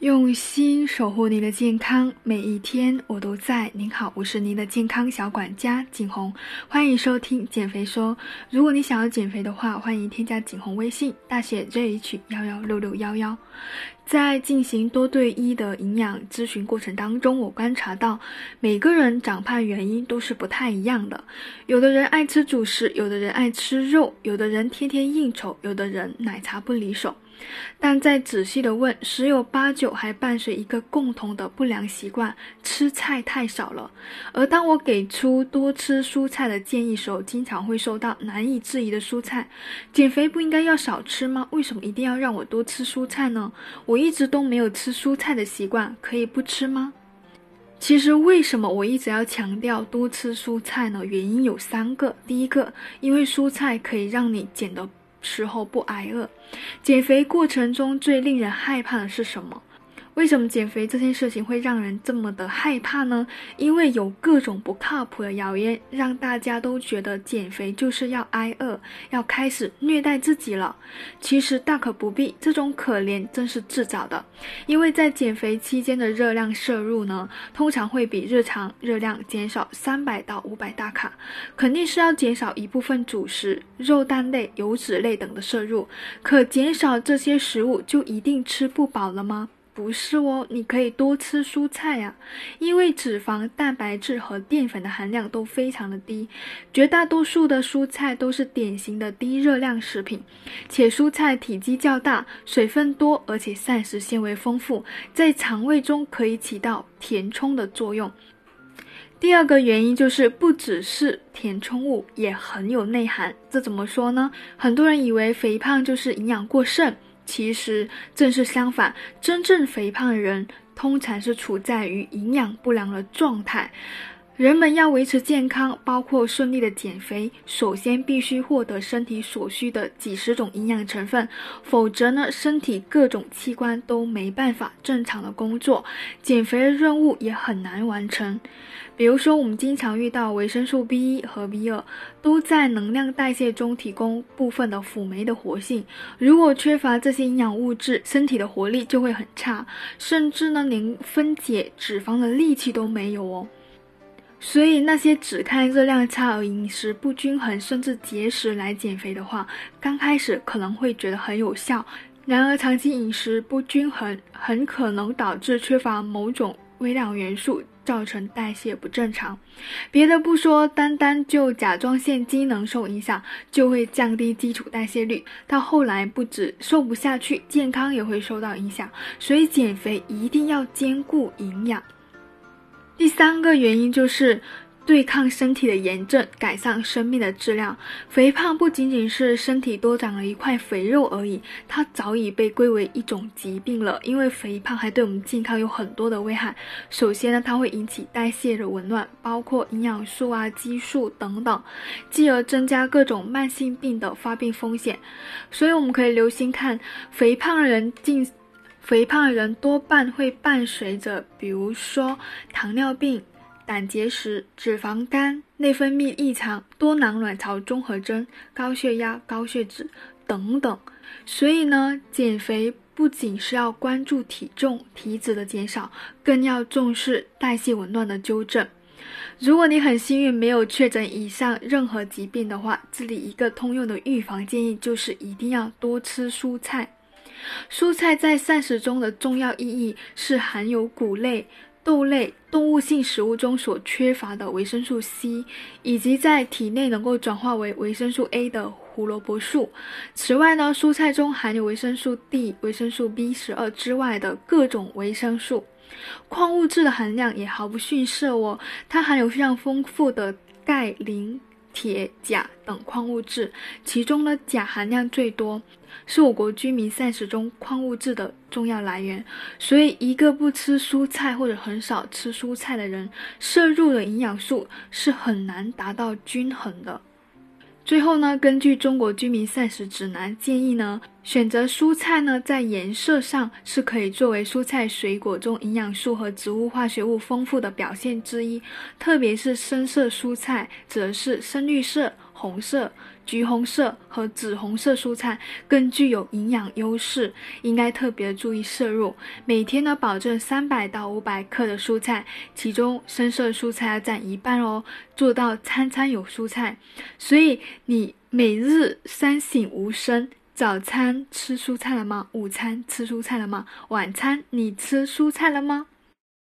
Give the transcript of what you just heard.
用心守护您的健康，每一天我都在。您好，我是您的健康小管家景红，欢迎收听减肥说。如果你想要减肥的话，欢迎添加景红微信，大写 JH 幺幺六六幺幺。在进行多对一的营养咨询过程当中，我观察到每个人长胖原因都是不太一样的。有的人爱吃主食，有的人爱吃肉，有的人天天应酬，有的人奶茶不离手。但再仔细的问，十有八九还伴随一个共同的不良习惯：吃菜太少了。而当我给出多吃蔬菜的建议时候，经常会收到难以质疑的蔬菜。减肥不应该要少吃吗？为什么一定要让我多吃蔬菜呢？我一直都没有吃蔬菜的习惯，可以不吃吗？其实，为什么我一直要强调多吃蔬菜呢？原因有三个。第一个，因为蔬菜可以让你减得。时候不挨饿，减肥过程中最令人害怕的是什么？为什么减肥这件事情会让人这么的害怕呢？因为有各种不靠谱的谣言，让大家都觉得减肥就是要挨饿，要开始虐待自己了。其实大可不必，这种可怜真是自找的。因为在减肥期间的热量摄入呢，通常会比日常热量减少三百到五百大卡，肯定是要减少一部分主食、肉蛋类、油脂类等的摄入。可减少这些食物，就一定吃不饱了吗？不是哦，你可以多吃蔬菜呀，因为脂肪、蛋白质和淀粉的含量都非常的低，绝大多数的蔬菜都是典型的低热量食品，且蔬菜体积较大，水分多，而且膳食纤维丰富，在肠胃中可以起到填充的作用。第二个原因就是不只是填充物，也很有内涵。这怎么说呢？很多人以为肥胖就是营养过剩。其实正是相反，真正肥胖的人通常是处在于营养不良的状态。人们要维持健康，包括顺利的减肥，首先必须获得身体所需的几十种营养成分，否则呢，身体各种器官都没办法正常的工作，减肥的任务也很难完成。比如说，我们经常遇到维生素 B 一和 B 二都在能量代谢中提供部分的辅酶的活性，如果缺乏这些营养物质，身体的活力就会很差，甚至呢，连分解脂肪的力气都没有哦。所以，那些只看热量差而饮食不均衡，甚至节食来减肥的话，刚开始可能会觉得很有效。然而，长期饮食不均衡，很可能导致缺乏某种微量元素，造成代谢不正常。别的不说，单单就甲状腺机能受影响，就会降低基础代谢率。到后来，不止瘦不下去，健康也会受到影响。所以，减肥一定要兼顾营养。第三个原因就是对抗身体的炎症，改善生命的质量。肥胖不仅仅是身体多长了一块肥肉而已，它早已被归为一种疾病了。因为肥胖还对我们健康有很多的危害。首先呢，它会引起代谢的紊乱，包括营养素啊、激素等等，继而增加各种慢性病的发病风险。所以我们可以留心看，肥胖的人近。肥胖的人多半会伴随着，比如说糖尿病、胆结石、脂肪肝、内分泌异常、多囊卵巢综合征、高血压、高血脂等等。所以呢，减肥不仅是要关注体重、体脂的减少，更要重视代谢紊乱的纠正。如果你很幸运没有确诊以上任何疾病的话，这里一个通用的预防建议就是一定要多吃蔬菜。蔬菜在膳食中的重要意义是含有谷类、豆类、动物性食物中所缺乏的维生素 C，以及在体内能够转化为维生素 A 的胡萝卜素。此外呢，蔬菜中含有维生素 D、维生素 B 十二之外的各种维生素，矿物质的含量也毫不逊色哦。它含有非常丰富的钙、磷。铁、钾等矿物质，其中呢，钾含量最多，是我国居民膳食中矿物质的重要来源。所以，一个不吃蔬菜或者很少吃蔬菜的人，摄入的营养素是很难达到均衡的。最后呢，根据中国居民膳食指南建议呢，选择蔬菜呢，在颜色上是可以作为蔬菜水果中营养素和植物化学物丰富的表现之一，特别是深色蔬菜，则是深绿色、红色、橘红色和紫红色蔬菜更具有营养优势，应该特别注意摄入。每天呢，保证三百到五百克的蔬菜，其中深色蔬菜要占一半哦，做到餐餐有蔬菜。所以你每日三省吾身。早餐吃蔬菜了吗？午餐吃蔬菜了吗？晚餐你吃蔬菜了吗？